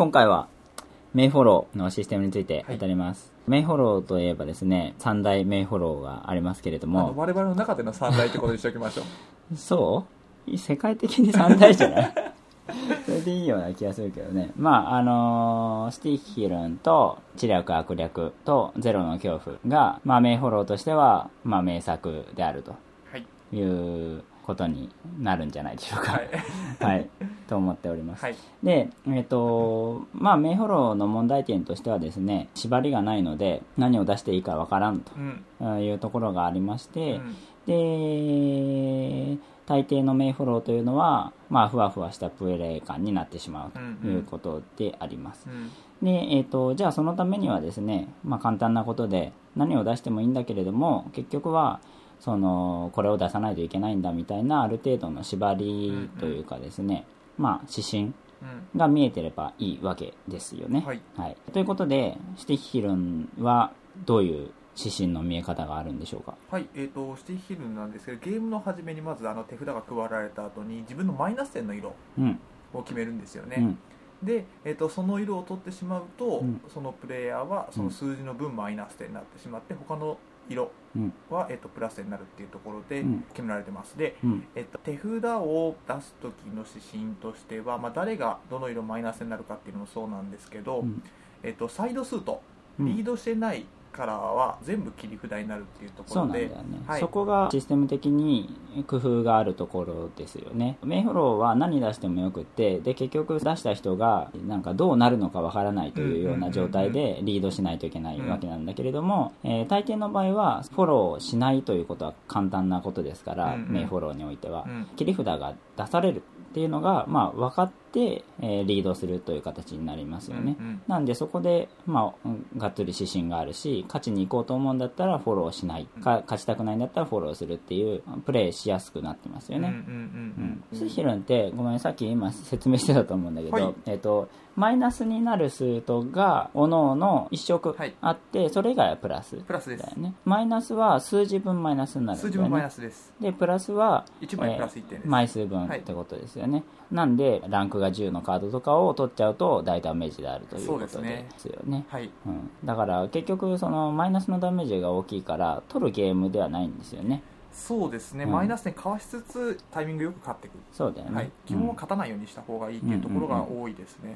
今回はメイフォローのシステムについて語ります、メイフォローといえばですね三大メイフォローがありますけれども。我々の中での三大ってことにしておきましょう。そう？世界的に三大じゃない？それでいいような気がするけどね。まああのースティッヒルンと知略悪略とゼロの恐怖が、まあ、メイフォローとしては、まあ、名作であるとはい。いうことになるんじゃないでしょうか。はい。はい、と思っております、はい。で、えっ、と、まあ、メイフォローの問題点としてはですね、縛りがないので、何を出していいかわからんうん。というところがありまして、うん。で、大抵のメイフォローというのは、まあ、ふわふわしたプレイ感になってしまうということであります。うん。で、えっ、と、じゃあそのためにはですね、まあ簡単なことで何を出してもいいんだけれども、結局は、その、これを出さないといけないんだみたいなある程度の縛りというかですね、まあ指針うん。が見えてればいいわけですよね。はい。ということで、シュティッヒルンはどういう指針の見え方があるんでしょうか？はい、えー、とシティヒルなんですけどゲームの初めにまずあの手札が配られた後に自分のマイナス点の色うん。を決めるんですよね、うん。で、えー、とその色を取ってしまうと、うん。そのプレイヤーはその数字の分マイナス点になってしまって他の色うん。は、えー、とプラス点になるっていうところでうん。決められてます。で、うん。えっと、手札を出す時の指針としては、まあ、誰がどの色マイナスになるかっていうのもそうなんですけど、うん。えっと、サイドスート。うん。リードしてないカラーは全部切り札になるっていうところでね、はい。そこがシステム的に工夫があるところですよね。メイフォローは何出してもよくってで結局出した人がなんかどうなるのかわからないというような状態でリードしないといけないわけなんだけれども、えー大抵の場合はフォローしないということは簡単なことですから、うんうん。メイフォローにおいては、うん。切り札が出されるっていうのが、まあ、分かって、えーリードするという形になりますよね、うんうん。なんでそこで、まあうん、がっつり指針があるし勝ちに行こうと思うんだったらフォローしない。か勝ちたくないんだったらフォローするっていうプレーしやすくなってますよね、うんうんスヒルンってごめんさっき今説明してたと思うんだけど、はい。えっとマイナスになる数とがおのおの1色はい。あって、それ以外はプラスプラスです。だよね。マイナスは数字分マイナスになるんだよね数字分マイナスですでプラスは1枚プラス1点です、枚数分ってことですよね、なんでランクが10のカードとかを取っちゃうと大ダメージであるということでですすよね。はいうん、だから結局そのマイナスのダメージが大きいから取るゲームではないんですよね。そうですね、うん。マイナス点かわしつつタイミングよく勝っていく、そうだよね、はい、基本は勝たないようにした方がいいっていうところが多いですね、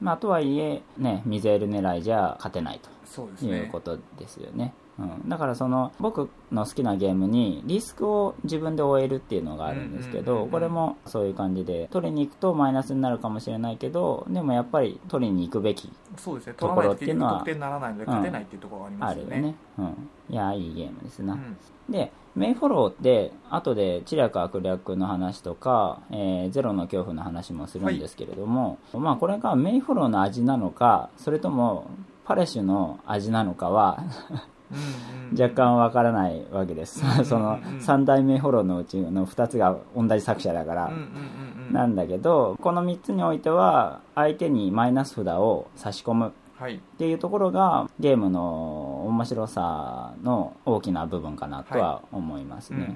まあ、とはいえ、ね、ミゼール狙いじゃ勝てないそうですね。ということですよねうん、だからその僕の好きなゲームにリスクを自分で負えるっていうのがあるんですけうんうんうんうんどこれもそういう感じで取りに行くとマイナスになるかもしれないけどでもやっぱり取りに行くべきそうですね。とこ取らないと結ろっていうのは局得点にならないので勝てないっていうところがありますよね,、あるよね、うん、いやいいゲームですな、うん。でメイフォローって後で知略悪略の話とか、えーゼロの恐怖の話もするんですけれども、まあこれがメイフォローの味なのかそれともパレッシュの味なのかはうんうん若干わからないわけです、うん そのうん3大メイフォローのうちの2つが同じ作者だから、なんだけどこの3つにおいては相手にマイナス札を差し込む。はい。っていうところがゲームの面白さの大きな部分かなとは思いますね、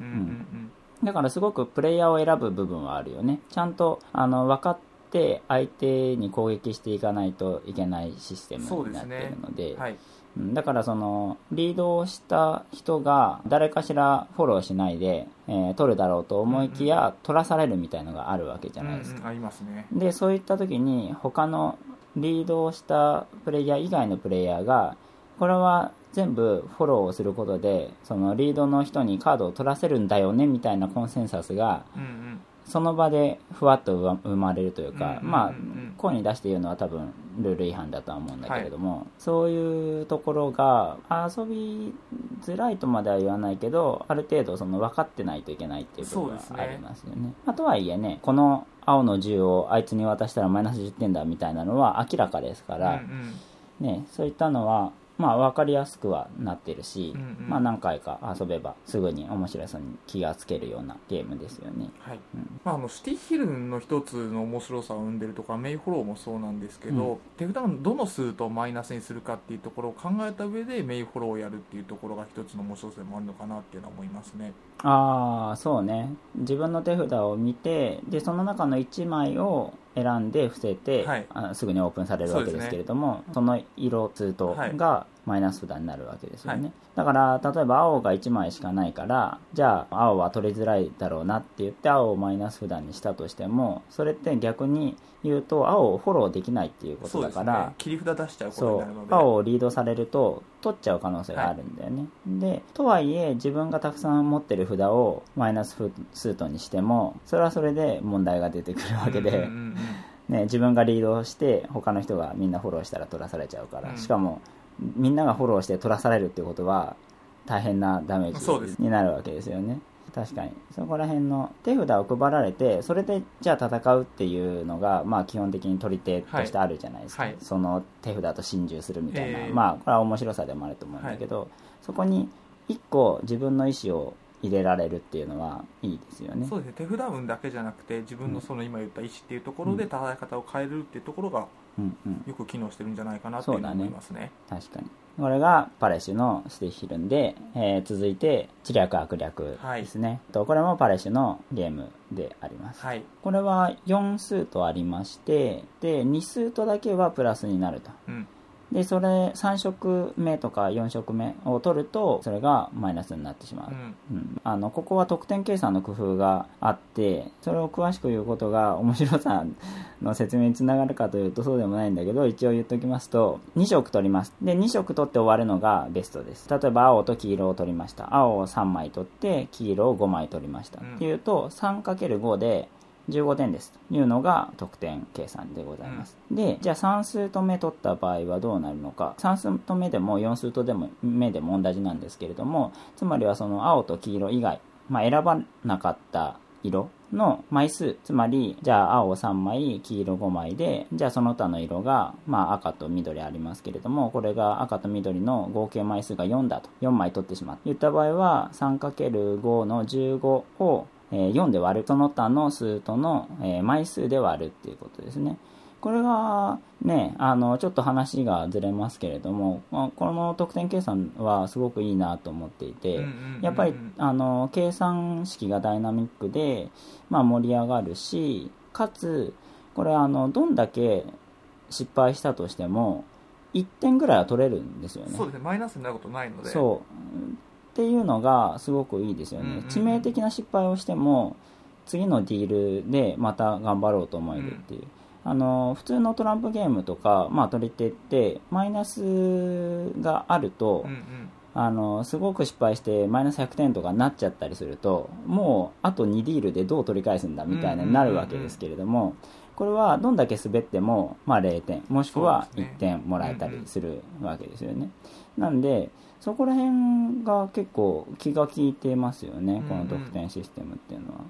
だからすごくプレイヤーを選ぶ部分はあるよね。ちゃんとあの分かって相手に攻撃していかないといけないシステムになっているので。うんはい。うんだからそのリードをした人が誰かしらフォローしないで、えー取るだろうと思いきや、取らされるみたいのがあるわけじゃないですか、ありますね。でそういった時に他のリードをしたプレイヤー以外のプレイヤーがこれは全部フォローをすることでそのリードの人にカードを取らせるんだよねみたいなコンセンサスがうんうんその場でふわっと生まれるというか、うんうんうんうん。まあ声に出して言うのは多分ルール違反だとは思うんだけれども、そういうところが遊びづらいとまでは言わないけどある程度その分かってないといけないっていう部分はありますよね。まあ、とはいえねこの青の銃をあいつに渡したらマイナス10点だみたいなのは明らかですから、うん。ね、そういったのはまあ分かりやすくはなってるし、うんうん。まあ何回か遊べばすぐに面白さに気がつけるようなゲームですよね。はい。うん。まあ、あのシティヒルの一つの面白さを生んでるとかメイフォローもそうなんですけど、うん。手札のどの数とマイナスにするかっていうところを考えた上でメイフォローをやるっていうところが一つの面白さでもあるのかなっていうのは思いますね。ああそうね。自分の手札を見てでその中の1枚を、選んで伏せて、はい。あすぐにオープンされるわけですけれどもそ,、の色ツートがマイナス札になるわけですよね、はい。だから例えば青が1枚しかないからじゃあ青は取りづらいだろうなって言って青をマイナス札にしたとしてもそれって逆に言うと青をフォローできないっていうことだからね。切り札出しちゃうことそうになるので。青をリードされると取っちゃう可能性があるんだよね、でとはいえ自分がたくさん持ってる札をマイナススートにしてもそれはそれで問題が出てくるわけで、うんうんうんね、自分がリードして他の人がみんなフォローしたら取らされちゃうから、うん。しかもみんながフォローして取らされるってことは大変なダメージになるわけですよね確かに。そこら辺の手札を配られてそれでじゃあ戦うっていうのが、まあ、基本的に取り手としてあるじゃないですか、はい。はいその手札と心中するみたいな、えー。まあこれは面白さでもあると思うんだけど、そこに1個自分の意思を入れられるっていうのはいいですよね。そうですね。手札運だけじゃなくて自分のその今言った意思っていうところで戦い方を変えるっていうところがうんうん。よく機能してるんじゃないかなっていうふうに思いますね。確かにこれがパレシュのステヒルンで、えー続いて知略悪略ですね、とこれもパレシュのゲームであります、はい。これは4スートありましてで2スートだけはプラスになると。うんでそれ3色目とか4色目を取るとそれがマイナスになってしまう、うん。うん、あのここは得点計算の工夫があってそれを詳しく言うことが面白さの説明につながるかというとそうでもないんだけど一応言っておきますと2色取ります。で2色取って終わるのがベストです。例えば青と黄色を取りました。青を3枚取って黄色を5枚取りました、うん。っていうと 3×5 で15点です。というのが得点計算でございます、でじゃあ3スート目取った場合はどうなるのか。3スート目でも4スートでも目でも同じなんですけれどもつまりはその青と黄色以外、まあ、選ばなかった色の枚数つまりじゃあ青3枚黄色5枚でじゃあその他の色が、まあ、赤と緑ありますけれどもこれが赤と緑の合計枚数が4だと。4枚取ってしまう。といった場合は 3×5 の15をえー4で割るその他の数との、えー枚数で割るっていうことですね。これがねあのちょっと話がずれますけれどもまあこの得点計算はすごくいいなと思っていて、やっぱりあの計算式がダイナミックで、まあ、盛り上がるしかつこれあのどんだけ失敗したとしても1点ぐらいは取れるんですよね。そうですね。マイナスになることないので。そうっていうのがすごくいいですよね、うんうんうん。致命的な失敗をしても次のディールでまた頑張ろうと思えるっていう、あの普通のトランプゲームとか、まあ、取り手ってマイナスがあると、うんうん。あのすごく失敗してマイナス100点とかになっちゃったりするともうあと2ディールでどう取り返すんだみたいなになるわけですけれども、これはどんだけ滑っても、まあ、0点もしくは1そうですね。点もらえたりするわけですよね、なんでそこら辺が結構気が利いてますよねこの得点システムっていうのは。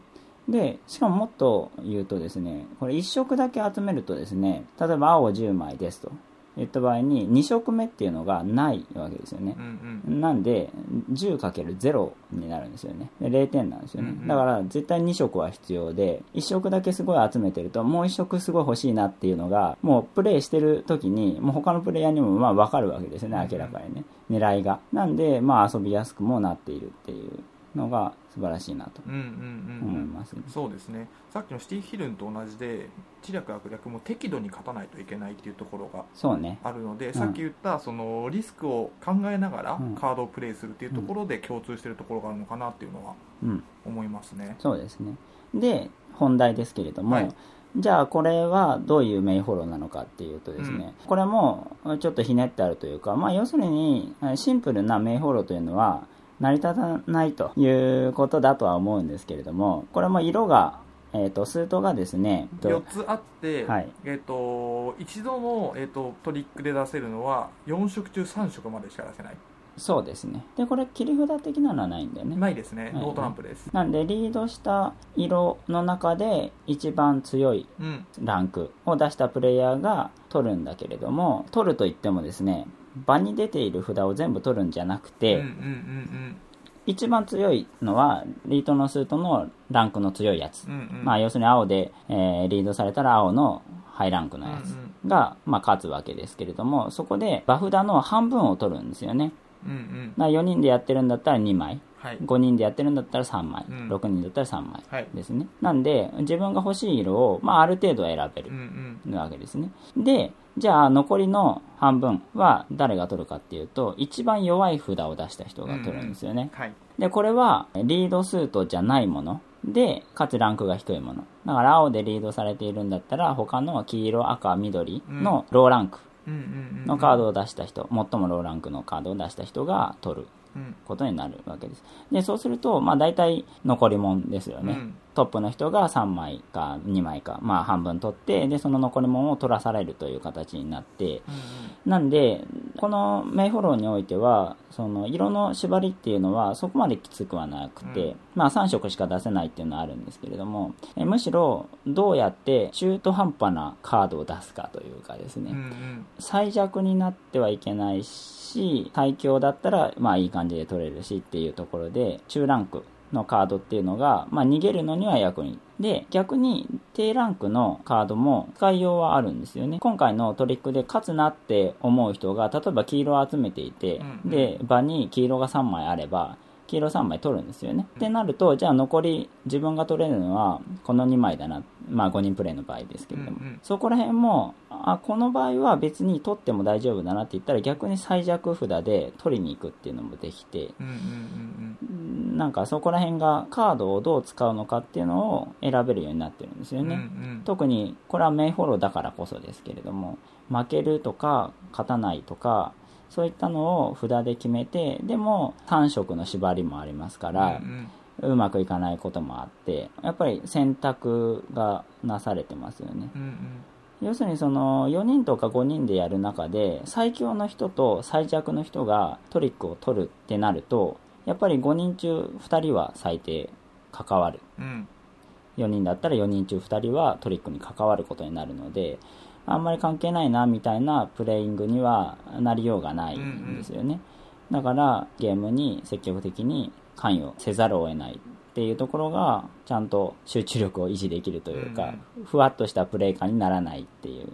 でしかももっと言うとですねこれ1色だけ集めるとですね例えば青10枚ですと言った場合に2色目っていうのがないわけですよね。うんうん。なんで 10×0 になるんですよね。で0点なんですよね、うんうん。だから絶対2色は必要で1色だけすごい集めてるともう1色すごい欲しいなっていうのがもうプレイしてる時にもう他のプレイヤーにもまあ分かるわけですよね明らかにね。狙いが。なんでまあ遊びやすくもなっているっていうのが素晴らしいなとうんうんうん。うん思います。ね、そうですね。さっきのシティヒルンと同じで知略悪略も適度に勝たないといけないっていうところがあるので、さっき言ったそのリスクを考えながらうん。カードをプレイするっていうところで共通してるところがあるのかなっていうのはうん。思いますね。そうですね。で本題ですけれども、はい。じゃあこれはどういうメインフォローなのかっていうとですね、これもちょっとひねってあるというか、まあ、要するにシンプルなメインフォローというのは成り立たないということだとは思うんですけれどもこれも色が、えー、とスートがですね4つあって、はい。えー、と一度の、えー、とトリックで出せるのは4色中3色までしか出せない。そうですね。でこれ切り札的なのはないんだよね。ないですね、はい。ノートランプです、なんでリードした色の中で一番強いうん。ランクを出したプレイヤーが取るんだけれども取るといってもですね場に出ている札を全部取るんじゃなくて、うんうんうん一番強いのはリードのスートのランクの強いやつ、うんうん。うんまあ要するに青で、えーリードされたら青のハイランクのやつが、まあ、勝つわけですけれどもそこで場札の半分を取るんですよね。うんうん。だから4人でやってるんだったら2枚はい。5人でやってるんだったら3枚、うん。6人だったら3枚はい。ですね。なんで、自分が欲しい色を、まあ、ある程度選べるわけですね。で、じゃあ残りの半分は誰が取るかっていうと、一番弱い札を出した人が取るんですよね。はい。で、これはリードスートじゃないもの。で、かつランクが低いもの。だから青でリードされているんだったら、他の黄色、赤、緑のローランクのカードを出した人、最もローランクのカードを出した人が取る。うんことになるわけです。で、そうすると、まあ大体残りもんですよね。うん。トップの人が3枚か2枚か、まあ半分取って、で、その残りもんを取らされるという形になって、なんで、このメイフォローにおいては、その色の縛りっていうのはそこまできつくはなくて、うん。まあ3色しか出せないっていうのはあるんですけれども、えむしろどうやって中途半端なカードを出すかというかですね、うんうん。最弱になってはいけないし、最強だったら、まあいい感じで取れるしっていうところで、中ランクのカードっていうのが、まあ逃げるのには役に。で、逆に低ランクのカードも使いようはあるんですよね。今回のトリックで勝つなって思う人が、例えば黄色を集めていてうんう、んで、場に黄色が3枚あれば、黄色3枚取るんですよね。ってなると、じゃあ残り自分が取れるのはこの2枚だな。まあ5人プレイの場合ですけれども。うんうんそこら辺も、あ、この場合は別に取っても大丈夫だなって言ったら逆に最弱札で取りに行くっていうのもできて、なんかそこら辺がカードをどう使うのかっていうのを選べるようになってるんですようんね。うんうん特にこれはメイフォローだからこそですけれども負けるとか勝たないとかそういったのを札で決めてでも3色の縛りもありますからう、んうまくいかないこともあってやっぱり選択がなされてますよね。うんうん。要するにその4人とか5人でやる中で最強の人と最弱の人がトリックを取るってなるとやっぱり5人中2人は最低関わる。うん。4人だったら4人中2人はトリックに関わることになるのであんまり関係ないなみたいなプレイングにはなりようがないんですよね、だからゲームに積極的に関与せざるを得ないっていうところがちゃんと集中力を維持できるというか、ふわっとしたプレイ感にならないっていう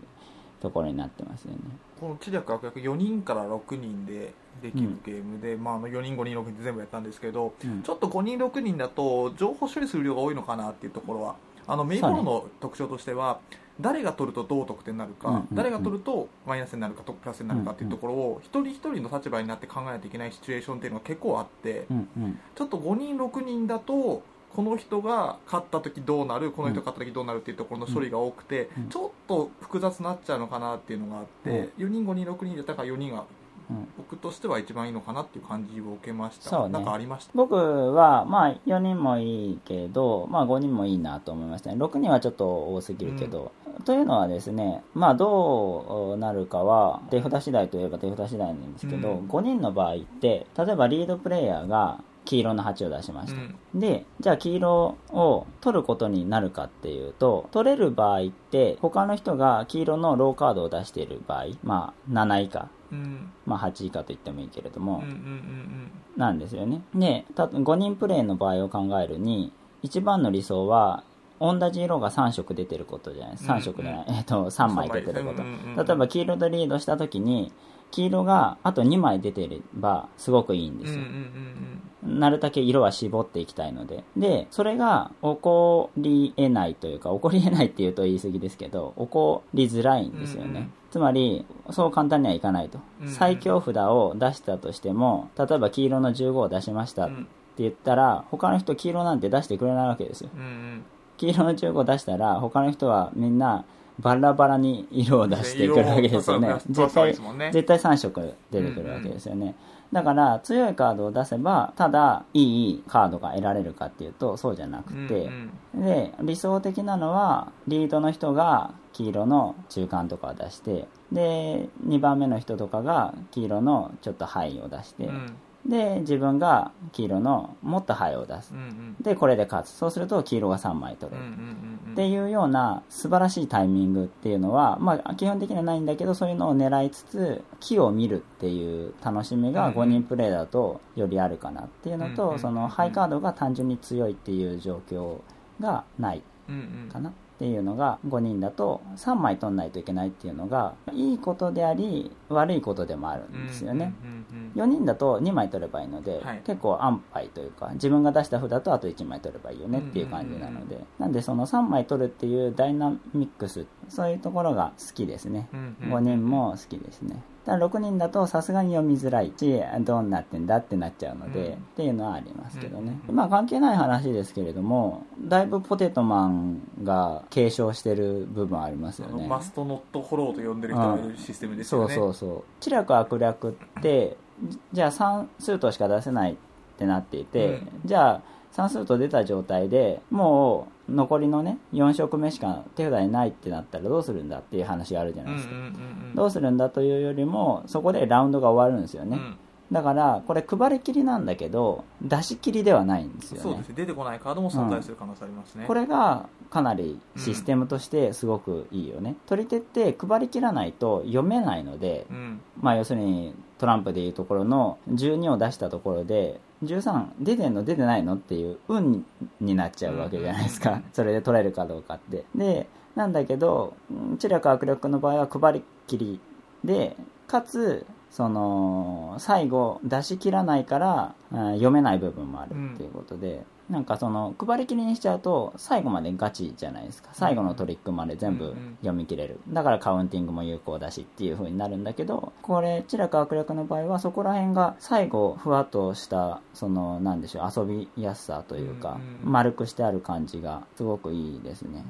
ところになってますよね。この知略悪役4人から6人でできるゲームで、まあ、あの4人5人6人で全部やったんですけど、うん。ちょっと5人6人だと情報処理する量が多いのかなっていうところはあのメイの特徴としては、誰が取るとどう得点になるか、うんうんうん。誰が取るとマイナスになるかとプラスになるかっていうところを一人一人の立場になって考えないといけないシチュエーションっていうのが結構あってうんうん。ちょっと5人6人だとこの人が勝った時どうなるこの人が勝った時どうなるっていうところの処理が多くて、うんちょっと複雑になっちゃうのかなっていうのがあって、4人5人6人だったから4人がうん僕としては一番いいのかなっていう感じを受けました、ね。なんかありました？僕は、まあ、4人もいいけど、まあ、5人もいいなと思いましたね。6人はちょっと多すぎるけど。というのはですね、まあ、どうなるかは、手札次第といえば手札次第なんですけど、うん。5人の場合って、例えばリードプレイヤーが黄色の8を出しました。うん。で、じゃあ黄色を取ることになるかっていうと、取れる場合って、他の人が黄色のローカードを出している場合、まあ、7以下、うん。まあ、8以下と言ってもいいけれども、うんうんうんなんですよね。で、た5人プレイの場合を考えるに、一番の理想は、同じ色が3色出てることじゃない？ですか。3色じゃない、えっと、3枚出てること。例えば黄色とリードした時に、黄色があと2枚出てればすごくいいんですよ。なるだけ色は絞っていきたいので。で、それが起こり得ないというか、起こり得ないっていうと言い過ぎですけど、起こりづらいんですよね。うんうんつまり、そう簡単にはいかないと。最強札を出したとしても、例えば黄色の15を出しましたってうん言ったら、他の人黄色なんて出してくれないわけですよ。うんうん黄色の15を出したら、他の人はみんなバラバラに色を出してくるわけですよね。色を。絶対絶対3色出てくるわけですよね。だから、強いカードを出せば、ただ、いいカードが得られるかっていうと、そうじゃなくて、うんで、理想的なのは、リードの人が黄色の中間とかを出して、で、2番目の人とかが黄色のちょっとハイを出して、うんで、自分が黄色のもっとハイを出すうんう。んで、これで勝つ。そうすると黄色が3枚取れる。うんうんうんうんっていうような素晴らしいタイミングっていうのは、まあ、基本的にはないんだけどそういうのを狙いつつ木を見るっていう楽しみがうんうん5人プレイだとよりあるかなっていうのと、うんうんそのハイカードが単純に強いっていう状況がないうんうんかなっていうのが5人だと3枚取んないといけないっていうのがいいことであり悪いことでもあるんですよね。うんうんうん4人だと2枚取ればいいので、はい。結構安牌というか自分が出した札とあと1枚取ればいいよねっていう感じなので、なんでその3枚取るっていうダイナミックスそういうところが好きですね、うんうん。5人も好きですね。ただ6人だとさすがに読みづらいしどうなってんだってなっちゃうので、うん。っていうのはありますけどね、うんまあ関係ない話ですけれどもだいぶポテトマンが継承してる部分ありますよね。マストノットフォローと呼んでる人がいるシステムですそうよね。そうそう知略悪略ってじじゃあ算数としか出せないってなっていて、うん。じゃあ算数と出た状態でもう残りのね4色目しか手札にないってなったらどうするんだっていう話があるじゃないですか、どうするんだというよりもそこでラウンドが終わるんですよね、うんだからこれ配りきりなんだけど出し切りではないんですよね。そうですね。出てこないカードも存在する可能性ありますね、これがかなりシステムとしてすごくいいよね、取り手って配りきらないと読めないので、うん。まあ要するにトランプでいうところの12を出したところで13出てんの出てないのっていう運になっちゃうわけじゃないですか、それで取れるかどうかって。でなんだけどうん知略握力の場合は配りきりでかつその最後出し切らないから読めない部分もあるっていうことで、なんかその配りきりにしちゃうと最後までガチじゃないですか。最後のトリックまで全部読み切れる。だからカウンティングも有効だしっていう風になるんだけどこれ知略握力の場合はそこら辺が最後ふわっとしたそのなんでしょう遊びやすさというか丸くしてある感じがすごくいいですね。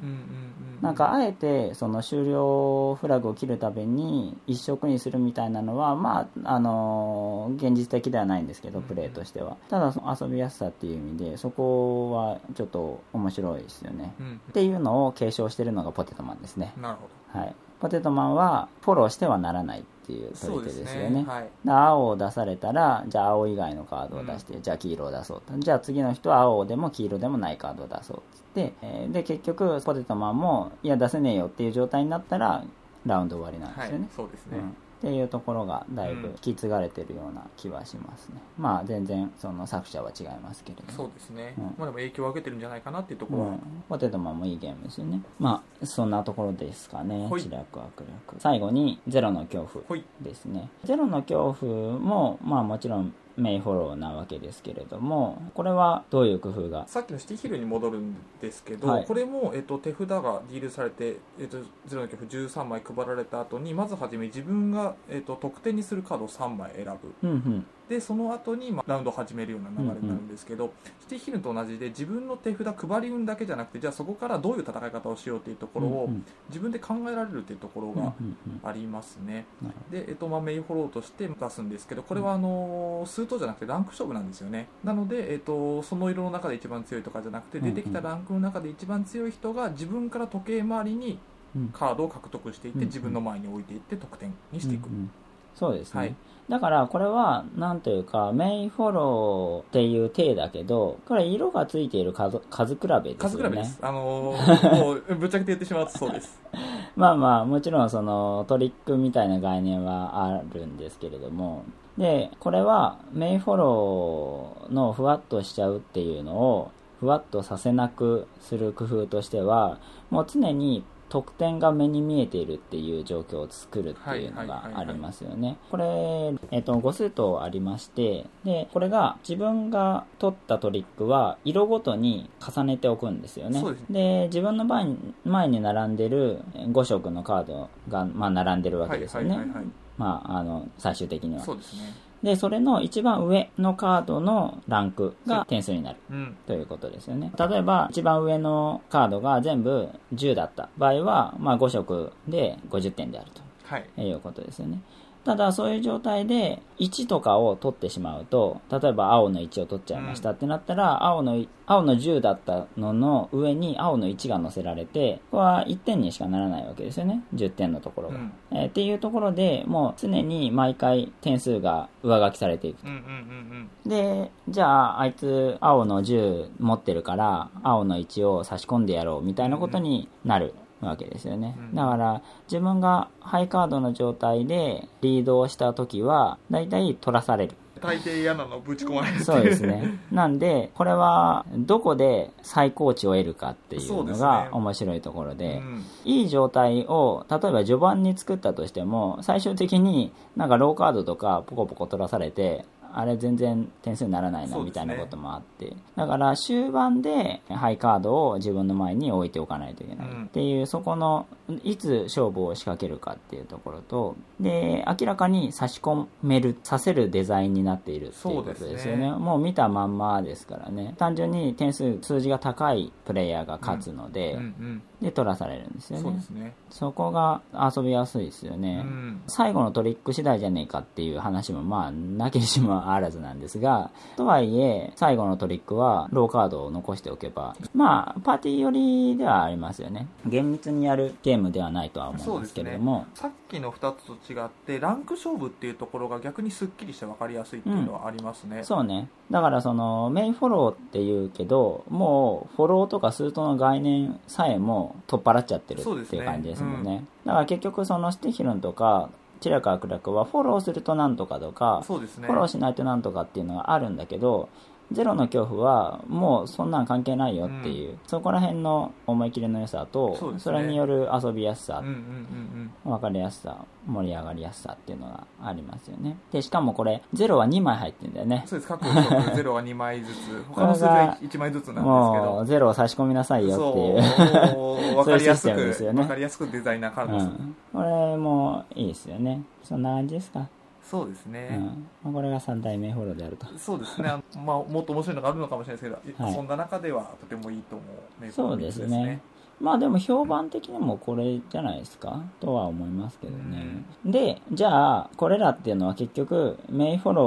なんかあえてその終了フラグを切るたびに一色にするみたいなのはまああの現実的ではないんですけどプレーとしては。ただその遊びやすさっていう意味でそこはちょっと面白いですよね。うん。っていうのを継承してるのがポテトマンですね。なるほはい。ポテトマンはフォローしてはならないっていうど取り手でですすよね。はい。で青を出されたらじゃあ青以外のカードを出して、じゃあ黄色を出そうと。じゃあ次の人は青でも黄色でもないカードを出そうっつって、えーで結局ポテトマンもいや出せねえよっていう状態になったらラウンド終わりなんですよね、そうですね、うんっていうところがだいぶ引き継がれてるような気はしますね、まあ全然その作者は違いますけれども。そうですね、うん。まあでも影響を受けてるんじゃないかなっていうところは、うん、ポテトマンもいいゲームですよね。まあそんなところですかねはい。知略悪略最後にゼロの恐怖ですね。ゼロの恐怖もまあもちろんメイフォローなわけですけれどもこれはどういう工夫が？さっきのシティヒルに戻るんですけど、はい。これも、えっと、手札がディールされて、えっと、ゼロの曲13枚配られた後にまずはじめ自分が、えっと、得点にするカードを3枚選ぶ。うんうんでその後にまあラウンドを始めるような流れになるんですけど、シティヒルと同じで自分の手札配り運だけじゃなくてじゃあそこからどういう戦い方をしようっていうところをうん自分で考えられるっていうところうんうんがうん。ありますね、なるで、えっとまあ、メインフォローとして出すんですけどこれはあの数等じゃなくてランク勝負なんですよね。なので、えっと、その色の中で一番強いとかじゃなくてうんうん。出てきたランクの中で一番強い人が自分から時計回りにうん。カードを獲得していってうんうん。自分の前に置いていって得点にしていく、うんうんそうですね、はい。だからこれはなんというかメインフォローっていう体だけどこれ色がついている数数比べですよね。数比べです、あのー もうぶっちゃけて言ってしまうとそうです。まあまあもちろんそのトリックみたいな概念はあるんですけれども。でこれはメインフォローのふわっとしちゃうっていうのをふわっとさせなくする工夫としてはもう常に得点が目に見えているっていう状況を作るっていうのがありますよね。これ、えっと、5数とありまして、で、これが自分が取ったトリックは色ごとに重ねておくんですよね。ですで、自分の前に前に並んでる5色のカードが、まあ、並んでるわけですよね。まあ、あの、最終的には。そうですねで、それの一番上のカードのランクが点数になる。うんということですよね。例えば、一番上のカードが全部10だった場合は、まあ5色で50点であるはいということですよね。ただ、そういう状態で1とかを取ってしまうと、例えば青の1を取っちゃいましたってなったら、青の、青の10だったのの上に青の1が乗せられて、これは1点にしかならないわけですよね。10点のところが。うん。えーっていうところでもう常に毎回点数が上書きされていくうんうんうんうん。で、じゃあ、あいつ、青の10持ってるから、青の1を差し込んでやろう、みたいなことになるわけですよね。うんだから、自分がハイカードの状態でリードをした時は、だいたい取らされる。大抵嫌なのぶち込まれるそうですね。なんで、これは、どこで最高値を得るかっていうのが面白いところで、うんいい状態を、例えば序盤に作ったとしても、最終的になんかローカードとかポコポコ取らされて、あれ全然点数にならないなみたいなこともあって、だから終盤でハイカードを自分の前に置いておかないといけない。うん。っていう、そこのいつ勝負を仕掛けるかっていうところと、で、明らかに差し込める、させるデザインになっているっていうことですよね。ね。もう見たまんまですからね。単純に点数、数字が高いプレイヤーが勝つので、うんうんで取らされるんですよね。そうですね。そこが遊びやすいですよね、うん。最後のトリック次第じゃねえかっていう話もまあなきにしもあらずなんですがとはいえ最後のトリックはローカードを残しておけばまあパーティー寄りではありますよね。厳密にやるゲームではないとは思うんですけれども。さっきの2つと違ってランク勝負っていうところが逆にすっきりして分かりやすいっていうのはありますね、そうね。だからそのメインフォローっていうけどもうフォローとかスートの概念さえも取っ払っちゃってるっていう感じですもんね。だから結局そのスティヒルンとかチラカークラクはフォローするとなんとかとかそうですね。フォローしないとなんとかっていうのがあるんだけどゼロの恐怖はもうそんなん関係ないよっていう、そこら辺の思い切りの良さとそね。れによる遊びやすさうんうんうん分かりやすさ盛り上がりやすさっていうのがありますよね。でしかもこれゼロは2枚入ってんだよね。うんそうです。各色 ゼロは2枚ずつ。他の数字は1枚ずつなんですけもどうゼロを差し込みなさいよっていう分かりやすそういうシステムですよね。く分かりやすくデザイナーからです、うん、これもいいですよね。そんな感じですか、そうですね、うん。まあ、これが3代目フォローであると。そうですね、まあ、もっと面白いのがあるのかもしれないですけど、はい。そんな中ではとてもいいと思うメイプルそうですね。まあでも評判的にもこれじゃないですか？とは思いますけどね。で、じゃあ、これらっていうのは結局、メイフォロー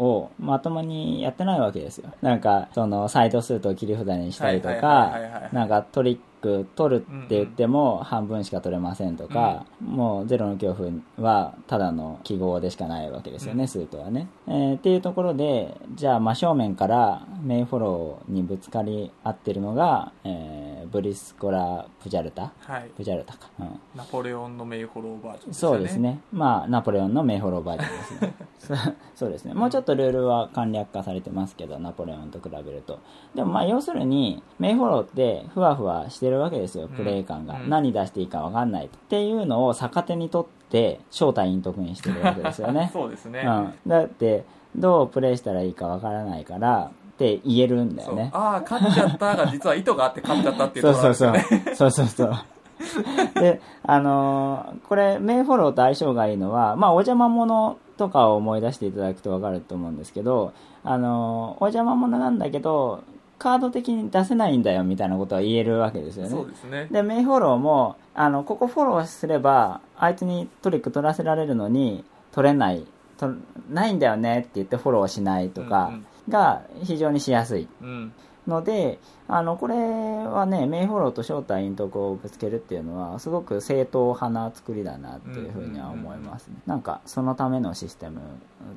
をまともにやってないわけですよ。なんか、その、サイドスートを切り札にしたりとはいかなんかトリック取るって言っても半分しか取れませんとか、もうゼロの恐怖はただの記号でしかないわけですよね、うんスートはね。えーっていうところで、じゃあ真正面からメインフォローにぶつかり合ってるのが、えーブリスコラ・プジャルタ？はい、プジャルタか。うんナポレオンのメイフォローバージョンそうですね。まあ、ナポレオンのメイフォローバージョンですね。そ うそうですね。もうちょっとルールは簡略化されてますけど、ナポレオンと比べると。でもまあ、要するに、メイフォローってふわふわしてるわけですよ、プレイ感が。うん何出していいかわかんないっていうのを逆手にとって、正体陰徳にしてるわけですよね。そうですね、うん。だって、どうプレイしたらいいかわからないから、って言えるんだよね。そうああ勝っちゃったが実は意図があって勝っちゃったっていうそうそうところなんですよね。そ うそうそうそう。で、あのーこれ、メイフォローと相性がいいのは、まあ、お邪魔者とかを思い出していただくとわかると思うんですけど、あのーお邪魔者なんだけど、カード的に出せないんだよみたいなことは言えるわけですよね。そうですねで、メイフォローも、あの、ここフォローすれば、あいつにトリック取らせられるのに、取れない、とないんだよねって言ってフォローしないとかうんが非常にしやすい。うんので、あの、これはね、メイフォローと正体陰徳をぶつけるっていうのは、すごく正統派な作りだなっていうふうには思いますね。なんか、そのためのシステムっ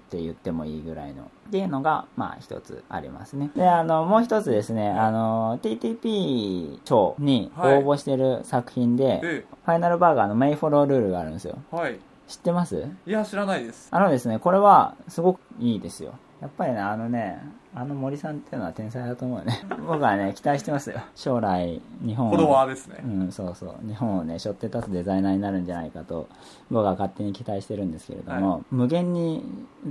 て言ってもいいぐらいの。っていうのが、まあ、一つありますね。で、あの、もう一つですね、あの、TTP 賞に応募してる作品で、でファイナルバーガーのメイフォロールールがあるんですよ。はい知ってます？いや知らないですあのですね、これはすごくいいですよ。やっぱりね、あのね、あの森さんっていうのは天才だと思うね。僕はね、期待してますよ。将来、日本を。フォロワーですねうん、そうそう。日本をね、背負って立つデザイナーになるんじゃないかと、僕は勝手に期待してるんですけれども、は無限に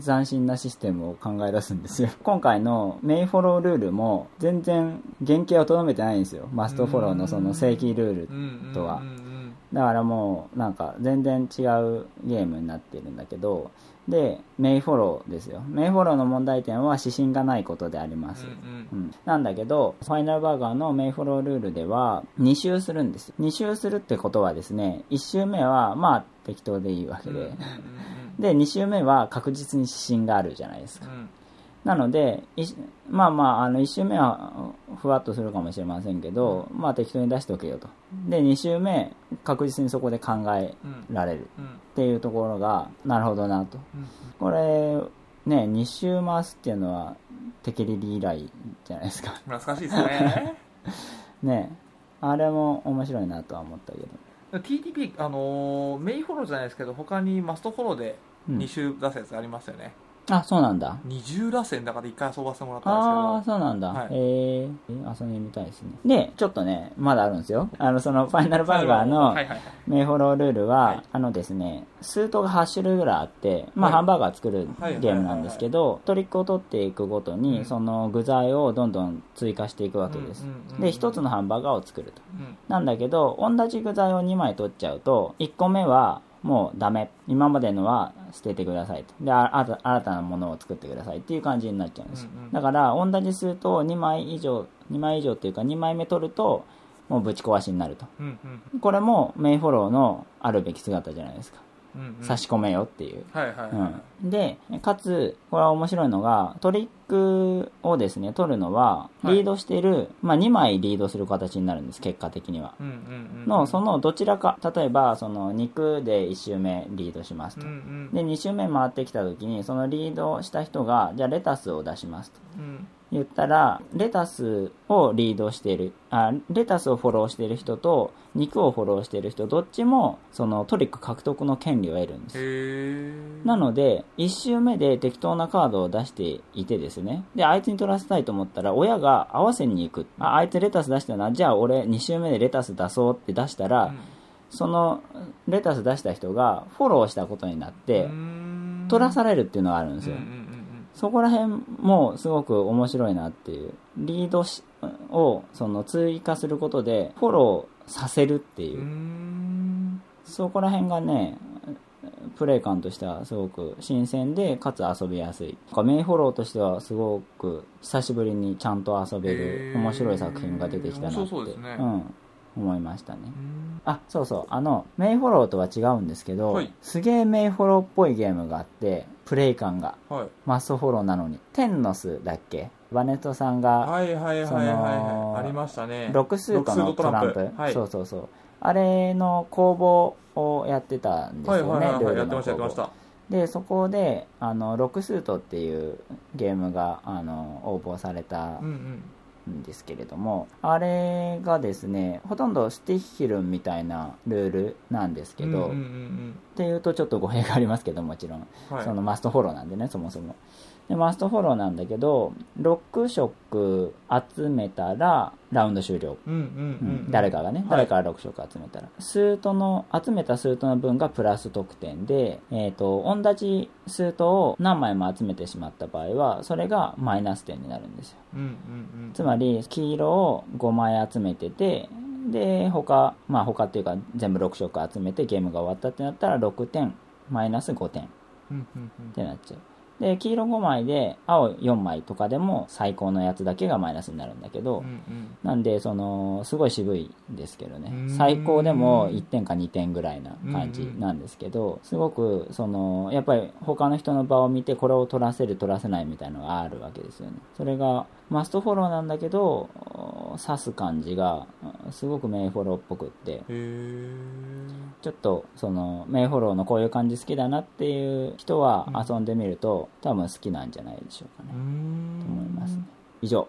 斬新なシステムを考え出すんですよ。今回のメインフォロールールも、全然原型をとどめてないんですよ。マストフォローのその正規ルールとは。うんうんうんだからもうなんか全然違うゲームになってるんだけどでメイフォローですよ。メイフォローの問題点は指針がないことであります、うんうん。なんだけどファイナルバーガーのメイフォロールールでは2周するんですよ。2周するってことはですね1周目はまあ適当でいいわけで、うんうんうんで2周目は確実に指針があるじゃないですか。うんなので、いまあまあ、あの、1周目はふわっとするかもしれませんけど、まあ適当に出しておけよと。で、2周目、確実にそこで考えうんられる。うん。っていうところが、なるほどなと。うん。これ、ね、2周回すっていうのは、テケリリ以来じゃないですか。懐かしいですね。ね、あれも面白いなとは思ったけど。TTP あのーメインフォローじゃないですけど他にマストフォローでうん。2周出すやつありますよね、あそうなんだ。二重らせんだから一回遊ばせてもらったああんですそうなんだ、はい。へえ遊んでみたいですね。でちょっとねまだあるんですよ。あのそのファイナルけどバーガーのメイホロールールは、はい。あのですねスートが8種類ぐらいあって、まあ、はいハンバーガー作るはいゲームなんですけど、トリックを取っていくごとに、うんその具材をどんどん追加していくわけです、で1つのハンバーガーを作ると。うん。なんだけど同じ具材を2枚取っちゃうと1個目はもうダメ。今までのは捨ててくださいと。で新たなものを作ってくださいっていう感じになっちゃうんですよ、うんうんだから同じスートを2枚以上2枚以上っていうか2枚目取るともうぶち壊しになると。うんうん。これもメイフォローのあるべき姿じゃないですか差し込めよっていう、でかつこれは面白いのがトリックをですね取るのははい。リードしている、まあ、2枚リードする形になるんです結果的には。のそのどちらか例えばその肉で1周目リードしますと。うんうん。で2周目回ってきた時にそのリードした人がじゃあレタスを出しますと。うん言ったらレタスをリードしているあレタスをフォローしている人と肉をフォローしている人どっちもそのトリック獲得の権利を得るんです。なので1周目で適当なカードを出していてですね。であいつに取らせたいと思ったら親が合わせに行く。ああいつレタス出したな。じゃあ俺2周目でレタス出そうって出したら、そのレタス出した人がフォローしたことになって、取らされるっていうのがあるんですよ、うんうんうんそこら辺もすごく面白いなっていう。リードしをその追加することでフォローさせるっていう。う、ん。そこら辺がねプレイ感としてはすごく新鮮でかつ遊びやすい。メイフォローとしてはすごく久しぶりにちゃんと遊べへるー。面白い作品が出てきたなって、面白そうですね。うん、思いましたね。うん。あそうそう。あのメイフォローとは違うんですけど、はい。すげえメイフォローっぽいゲームがあってプレイ感が。はい。マストフォローなのに。テンノスだっけ？バネットさんがはいはいはいはいそのはいありましたね。ロックスートのトランプ。はい。そうそうそう。あれの公募をやってたんですはいよね、はいはい。はいやってましたやってました。でそこであのロックスートっていうゲームがあの応募されたうんですけれどもあれがですねほとんどスティッヒルンみたいなルールなんですけど、うんうんうん。っていうとちょっと語弊がありますけどもちろん。はい。そのマストフォローなんでねそもそもでマストフォローなんだけど6色集めたらラウンド終了、誰かがね、はい。誰かが6色集めたら。スートの集めたスートの分がプラス得点で、えー、と同じスートを何枚も集めてしまった場合はそれがマイナス点になるんですよ。つまり黄色を5枚集めててで他まあ他っていうか全部6色集めてゲームが終わったってなったら6点マイナス5点。ってなっちゃうで黄色5枚で青4枚とかでも最高のやつだけがマイナスになるんだけど、うんうん。なんでそのすごい渋いですけどね。最高でも1点か2点ぐらいな感じなんですけどすごくそのやっぱり他の人の場を見てこれを取らせる取らせないみたいなのがあるわけですよね。それがマストフォローなんだけど刺す感じがすごくメイフォローっぽくって。ちょっとそのメイフォローのこういう感じ好きだなっていう人は遊んでみると多分好きなんじゃないでしょうかね。うん。と思いますね。以上